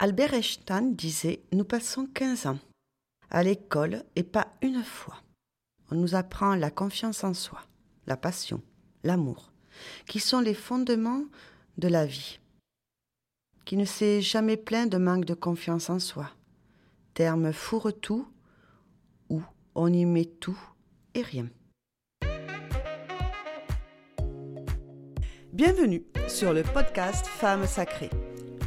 Albert Einstein disait Nous passons 15 ans à l'école et pas une fois. On nous apprend la confiance en soi, la passion, l'amour, qui sont les fondements de la vie. Qui ne s'est jamais plaint de manque de confiance en soi. Terme fourre-tout où on y met tout et rien. Bienvenue sur le podcast Femmes sacrées.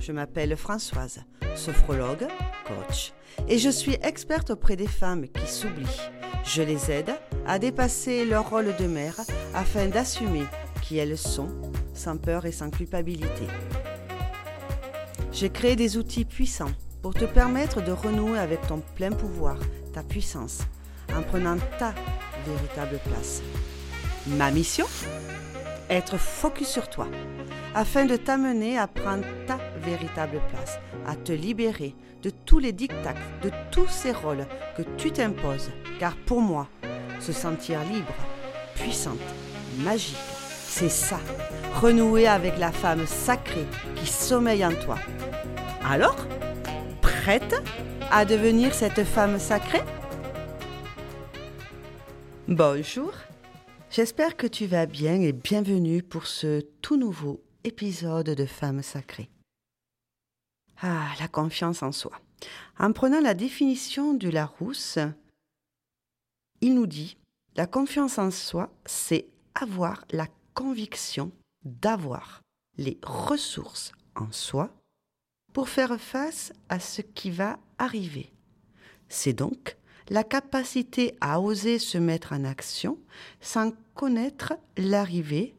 Je m'appelle Françoise, sophrologue, coach, et je suis experte auprès des femmes qui s'oublient. Je les aide à dépasser leur rôle de mère afin d'assumer qui elles sont, sans peur et sans culpabilité. J'ai créé des outils puissants pour te permettre de renouer avec ton plein pouvoir, ta puissance, en prenant ta véritable place. Ma mission? Être focus sur toi, afin de t'amener à prendre ta véritable place, à te libérer de tous les dictats, de tous ces rôles que tu t'imposes. Car pour moi, se sentir libre, puissante, magique, c'est ça, renouer avec la femme sacrée qui sommeille en toi. Alors, prête à devenir cette femme sacrée? Bonjour J'espère que tu vas bien et bienvenue pour ce tout nouveau épisode de Femmes sacrées. Ah, la confiance en soi. En prenant la définition du Larousse, il nous dit la confiance en soi, c'est avoir la conviction d'avoir les ressources en soi pour faire face à ce qui va arriver. C'est donc la capacité à oser se mettre en action sans connaître l'arrivée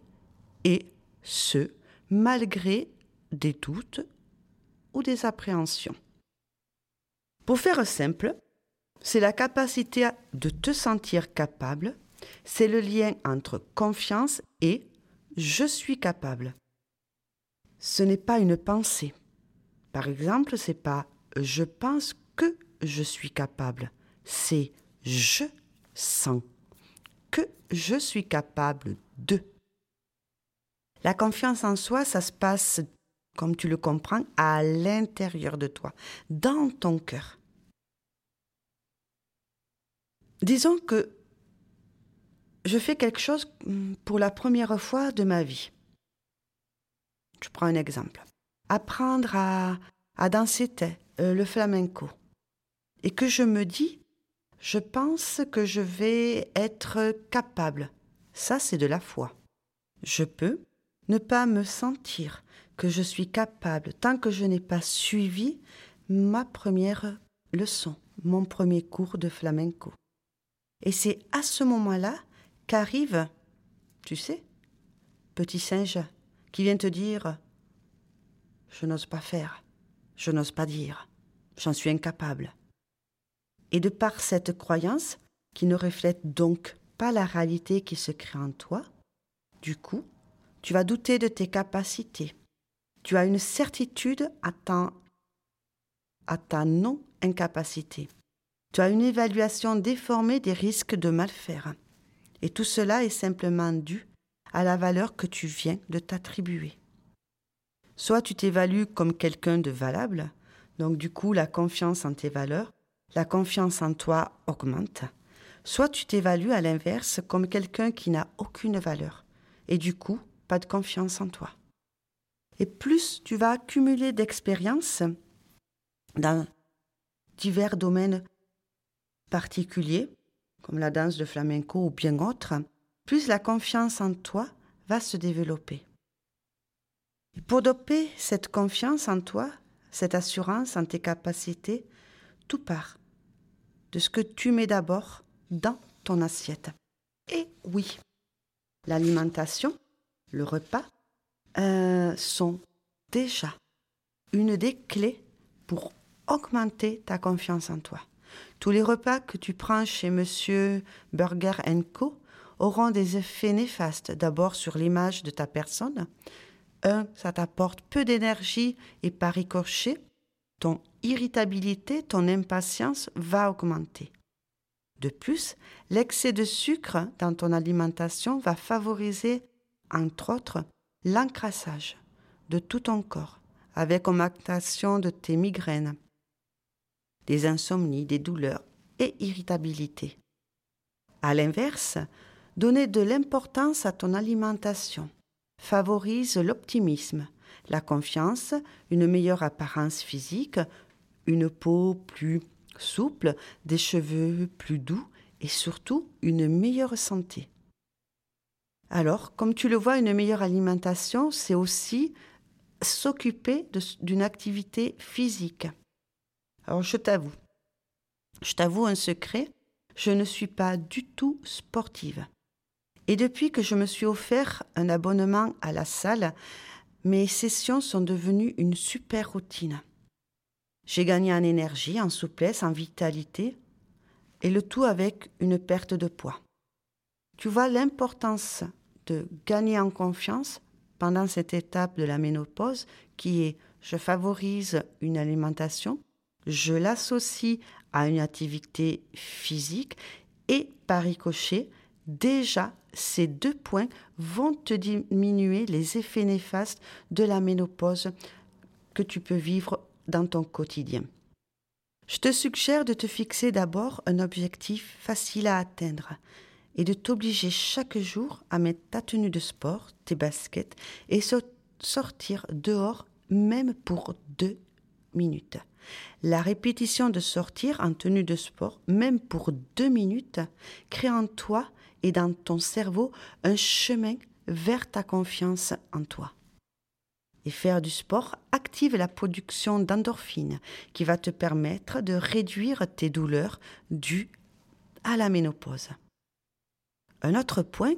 et ce, malgré des doutes ou des appréhensions. Pour faire simple, c'est la capacité de te sentir capable, c'est le lien entre confiance et je suis capable. Ce n'est pas une pensée. Par exemple, c'est pas je pense que je suis capable c'est je sens que je suis capable de. La confiance en soi, ça se passe, comme tu le comprends, à l'intérieur de toi, dans ton cœur. Disons que je fais quelque chose pour la première fois de ma vie. Je prends un exemple. Apprendre à, à danser euh, le flamenco. Et que je me dis, je pense que je vais être capable. Ça, c'est de la foi. Je peux ne pas me sentir que je suis capable tant que je n'ai pas suivi ma première leçon, mon premier cours de flamenco. Et c'est à ce moment-là qu'arrive, tu sais, petit singe, qui vient te dire Je n'ose pas faire, je n'ose pas dire, j'en suis incapable. Et de par cette croyance, qui ne reflète donc pas la réalité qui se crée en toi, du coup, tu vas douter de tes capacités. Tu as une certitude à ta, non-incapacité. Tu as une évaluation déformée des risques de mal faire. Et tout cela est simplement dû à la valeur que tu viens de t'attribuer. Soit tu t'évalues comme quelqu'un de valable, donc du coup la confiance en tes valeurs, la confiance en toi augmente, soit tu t'évalues à l'inverse comme quelqu'un qui n'a aucune valeur, et du coup, pas de confiance en toi. Et plus tu vas accumuler d'expériences dans divers domaines particuliers, comme la danse de flamenco ou bien autres, plus la confiance en toi va se développer. Et pour doper cette confiance en toi, cette assurance en tes capacités, tout part de ce que tu mets d'abord dans ton assiette. Et oui, l'alimentation, le repas, euh, sont déjà une des clés pour augmenter ta confiance en toi. Tous les repas que tu prends chez Monsieur Burger Co auront des effets néfastes. D'abord sur l'image de ta personne. Un, ça t'apporte peu d'énergie et par ricochet, ton irritabilité, ton impatience va augmenter. De plus, l'excès de sucre dans ton alimentation va favoriser, entre autres, l'encrassage de tout ton corps, avec augmentation de tes migraines, des insomnies, des douleurs et irritabilité. À l'inverse, donner de l'importance à ton alimentation favorise l'optimisme, la confiance, une meilleure apparence physique, une peau plus souple, des cheveux plus doux et surtout une meilleure santé. Alors, comme tu le vois, une meilleure alimentation, c'est aussi s'occuper d'une activité physique. Alors, je t'avoue, je t'avoue un secret, je ne suis pas du tout sportive. Et depuis que je me suis offert un abonnement à la salle, mes sessions sont devenues une super routine. J'ai gagné en énergie, en souplesse, en vitalité, et le tout avec une perte de poids. Tu vois l'importance de gagner en confiance pendant cette étape de la ménopause qui est je favorise une alimentation, je l'associe à une activité physique et par ricochet, déjà ces deux points vont te diminuer les effets néfastes de la ménopause que tu peux vivre dans ton quotidien. Je te suggère de te fixer d'abord un objectif facile à atteindre et de t'obliger chaque jour à mettre ta tenue de sport, tes baskets et sortir dehors même pour deux minutes. La répétition de sortir en tenue de sport, même pour deux minutes, crée en toi et dans ton cerveau un chemin vers ta confiance en toi. Et faire du sport active la production d'endorphines qui va te permettre de réduire tes douleurs dues à la ménopause. Un autre point,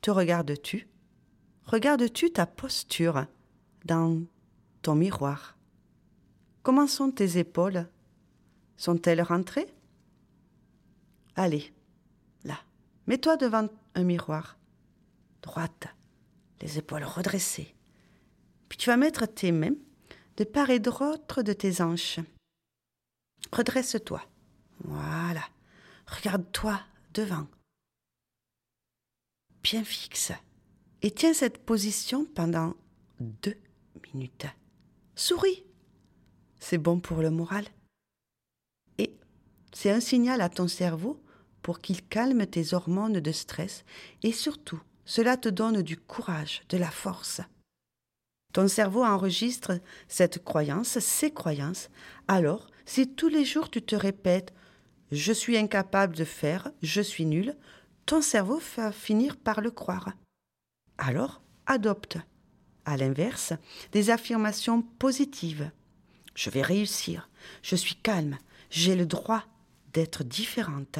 te regardes-tu? Regardes-tu ta posture dans ton miroir? Comment sont tes épaules? Sont-elles rentrées? Allez, là, mets-toi devant un miroir, droite, les épaules redressées. Puis tu vas mettre tes mains de part et d'autre de tes hanches. Redresse-toi. Voilà. Regarde-toi devant. Bien fixe. Et tiens cette position pendant deux minutes. Souris. C'est bon pour le moral. Et c'est un signal à ton cerveau pour qu'il calme tes hormones de stress et surtout, cela te donne du courage, de la force. Ton cerveau enregistre cette croyance, ces croyances. Alors, si tous les jours tu te répètes je suis incapable de faire, je suis nul, ton cerveau va finir par le croire. Alors, adopte, à l'inverse, des affirmations positives. Je vais réussir, je suis calme, j'ai le droit d'être différente.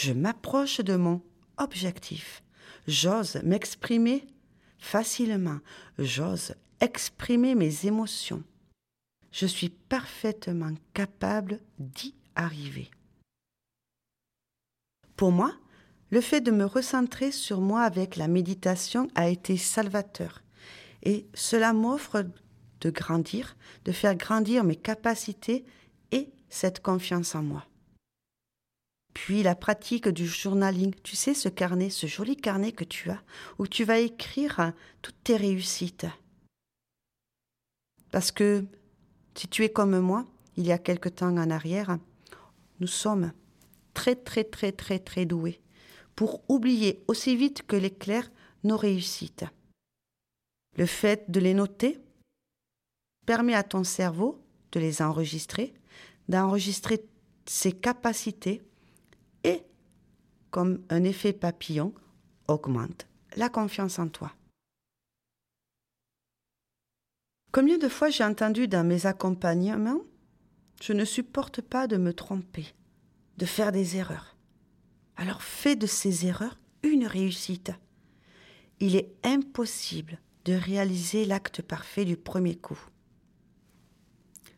Je m'approche de mon objectif. J'ose m'exprimer facilement. J'ose exprimer mes émotions. Je suis parfaitement capable d'y arriver. Pour moi, le fait de me recentrer sur moi avec la méditation a été salvateur. Et cela m'offre de grandir, de faire grandir mes capacités et cette confiance en moi. Puis la pratique du journaling, tu sais, ce carnet, ce joli carnet que tu as, où tu vas écrire toutes tes réussites. Parce que si tu es comme moi, il y a quelque temps en arrière, nous sommes très très très très très doués pour oublier aussi vite que l'éclair nos réussites. Le fait de les noter permet à ton cerveau de les enregistrer, d'enregistrer ses capacités comme un effet papillon, augmente la confiance en toi. Combien de fois j'ai entendu dans mes accompagnements Je ne supporte pas de me tromper de faire des erreurs. Alors fais de ces erreurs une réussite. Il est impossible de réaliser l'acte parfait du premier coup.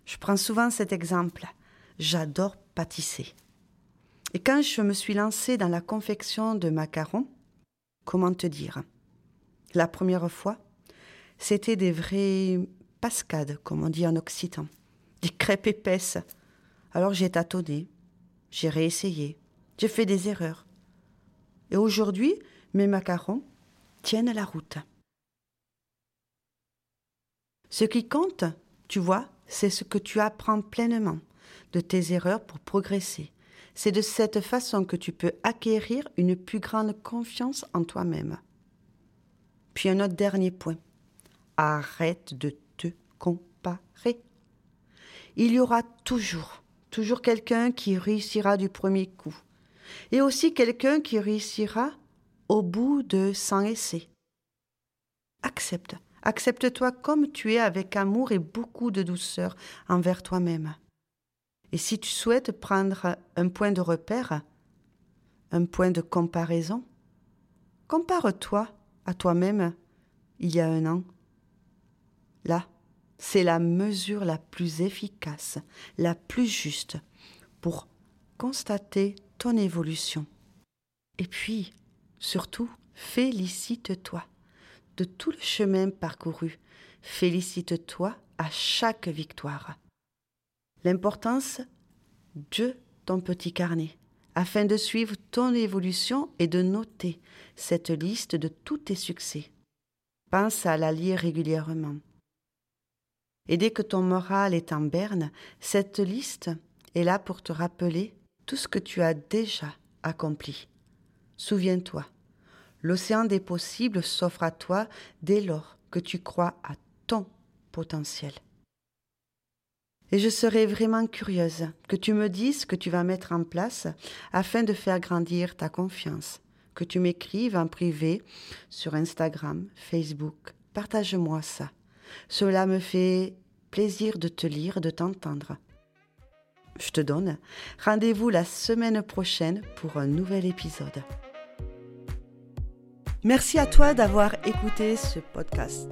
Je prends souvent cet exemple. J'adore pâtisser. Et quand je me suis lancée dans la confection de macarons, comment te dire? La première fois, c'était des vraies pascades, comme on dit en occitan, des crêpes épaisses. Alors j'ai tâtonné, j'ai réessayé. J'ai fait des erreurs. Et aujourd'hui, mes macarons tiennent la route. Ce qui compte, tu vois, c'est ce que tu apprends pleinement de tes erreurs pour progresser. C'est de cette façon que tu peux acquérir une plus grande confiance en toi-même. Puis un autre dernier point. Arrête de te comparer. Il y aura toujours, toujours quelqu'un qui réussira du premier coup. Et aussi quelqu'un qui réussira au bout de 100 essais. Accepte, accepte-toi comme tu es avec amour et beaucoup de douceur envers toi-même. Et si tu souhaites prendre un point de repère, un point de comparaison, compare-toi à toi-même il y a un an. Là, c'est la mesure la plus efficace, la plus juste pour constater ton évolution. Et puis, surtout, félicite-toi de tout le chemin parcouru. Félicite-toi à chaque victoire. L'importance de ton petit carnet, afin de suivre ton évolution et de noter cette liste de tous tes succès. Pense à la lire régulièrement. Et dès que ton moral est en berne, cette liste est là pour te rappeler tout ce que tu as déjà accompli. Souviens-toi, l'océan des possibles s'offre à toi dès lors que tu crois à ton potentiel. Et je serai vraiment curieuse que tu me dises ce que tu vas mettre en place afin de faire grandir ta confiance, que tu m'écrives en privé sur Instagram, Facebook. Partage-moi ça. Cela me fait plaisir de te lire, de t'entendre. Je te donne rendez-vous la semaine prochaine pour un nouvel épisode. Merci à toi d'avoir écouté ce podcast.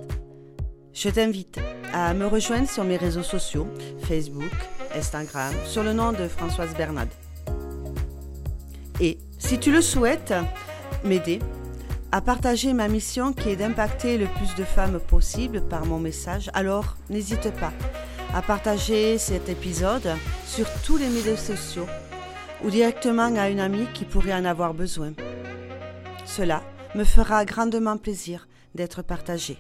Je t'invite à me rejoindre sur mes réseaux sociaux, Facebook, Instagram, sur le nom de Françoise Bernade. Et si tu le souhaites, m'aider à partager ma mission qui est d'impacter le plus de femmes possible par mon message, alors n'hésite pas à partager cet épisode sur tous les médias sociaux ou directement à une amie qui pourrait en avoir besoin. Cela me fera grandement plaisir d'être partagé.